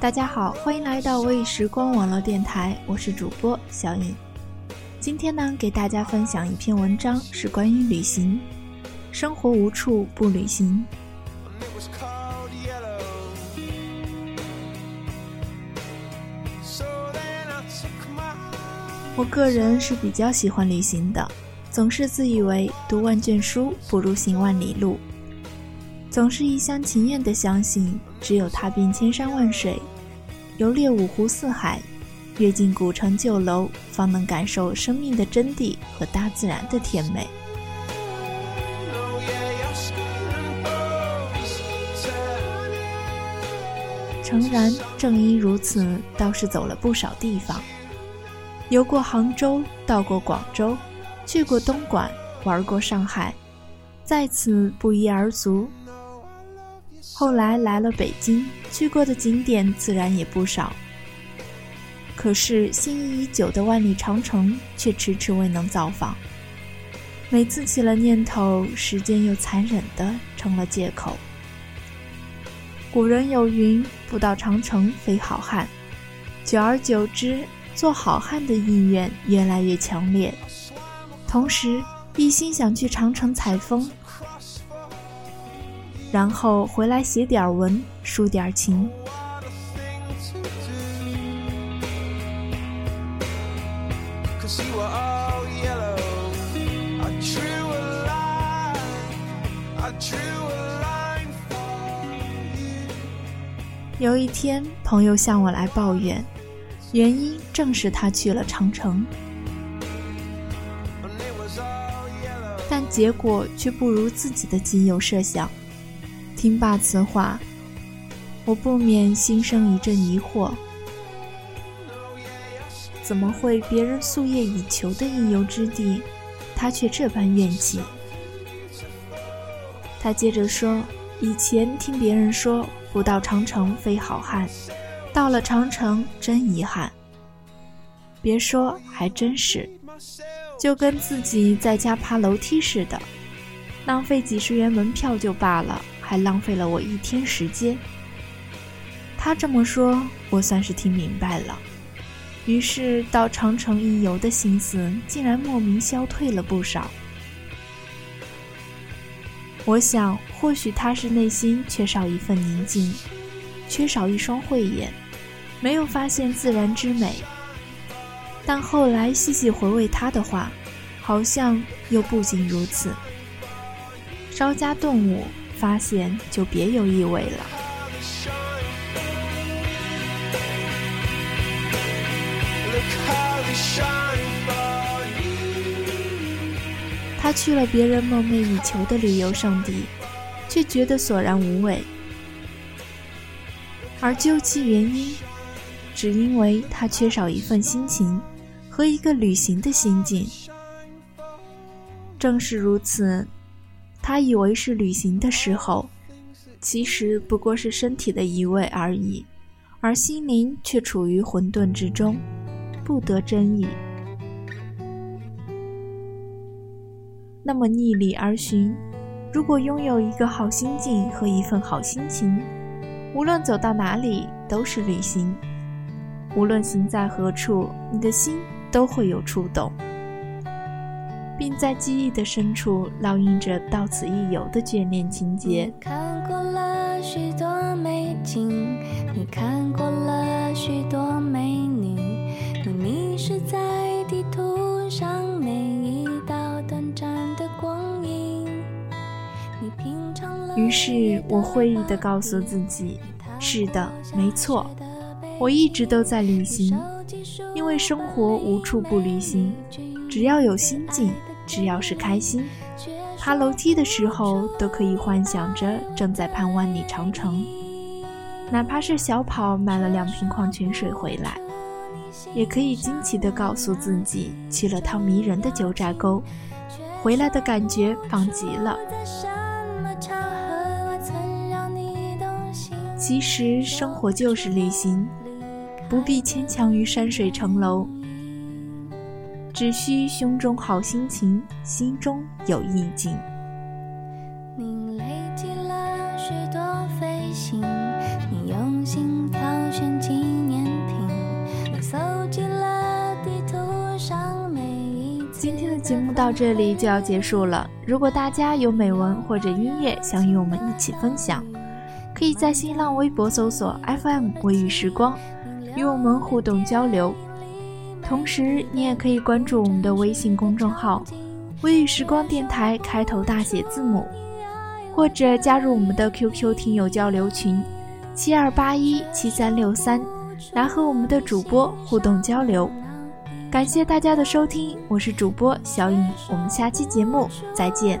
大家好，欢迎来到微时光网络电台，我是主播小颖。今天呢，给大家分享一篇文章，是关于旅行。生活无处不旅行。我个人是比较喜欢旅行的，总是自以为读万卷书不如行万里路，总是一厢情愿的相信。只有踏遍千山万水，游猎五湖四海，阅尽古城旧楼，方能感受生命的真谛和大自然的甜美。诚然，正因如此，倒是走了不少地方，游过杭州，到过广州，去过东莞，玩过上海，在此不一而足。后来来了北京，去过的景点自然也不少。可是心仪已久的万里长城却迟迟未能造访。每次起了念头，时间又残忍的成了借口。古人有云：“不到长城非好汉。”久而久之，做好汉的意愿越来越强烈，同时一心想去长城采风。然后回来写点文，抒点情。有一天，朋友向我来抱怨，原因正是他去了长城，但结果却不如自己的仅有设想。听罢此话，我不免心生一阵疑惑：怎么会别人夙夜以求的应游之地，他却这般怨气？他接着说：“以前听别人说，不到长城非好汉，到了长城真遗憾。别说，还真是，就跟自己在家爬楼梯似的，浪费几十元门票就罢了。”还浪费了我一天时间。他这么说，我算是听明白了。于是到长城一游的心思竟然莫名消退了不少。我想，或许他是内心缺少一份宁静，缺少一双慧眼，没有发现自然之美。但后来细细回味他的话，好像又不仅如此。稍加顿悟。发现就别有意味了。他去了别人梦寐以求的旅游胜地，却觉得索然无味。而究其原因，只因为他缺少一份心情和一个旅行的心境。正是如此。他以为是旅行的时候，其实不过是身体的移位而已，而心灵却处于混沌之中，不得真意。那么逆理而寻，如果拥有一个好心境和一份好心情，无论走到哪里，都是旅行。无论行在何处，你的心都会有触动，并在记忆的深处烙印着到此一游的眷恋情节。看过了许多美景，你看过了许多美女，你迷失在地图上每一道短暂的光阴。你品尝了于是我会意地告诉自己：是的，没错。我一直都在旅行，因为生活无处不旅行。只要有心境，只要是开心，爬楼梯的时候都可以幻想着正在攀万里长城。哪怕是小跑买了两瓶矿泉水回来，也可以惊奇地告诉自己去了趟迷人的九寨沟，回来的感觉棒极了。其实生活就是旅行。不必牵强于山水城楼，只需胸中好心情，心中有意境。你累积了许多飞行，你用心挑选纪念品，你搜集了地图上每一今天的节目到这里就要结束了。如果大家有美文或者音乐想与我们一起分享，可以在新浪微博搜索 FM 微雨时光。与我们互动交流，同时你也可以关注我们的微信公众号“微雨时光电台”，开头大写字母，或者加入我们的 QQ 听友交流群七二八一七三六三，来和我们的主播互动交流。感谢大家的收听，我是主播小颖，我们下期节目再见。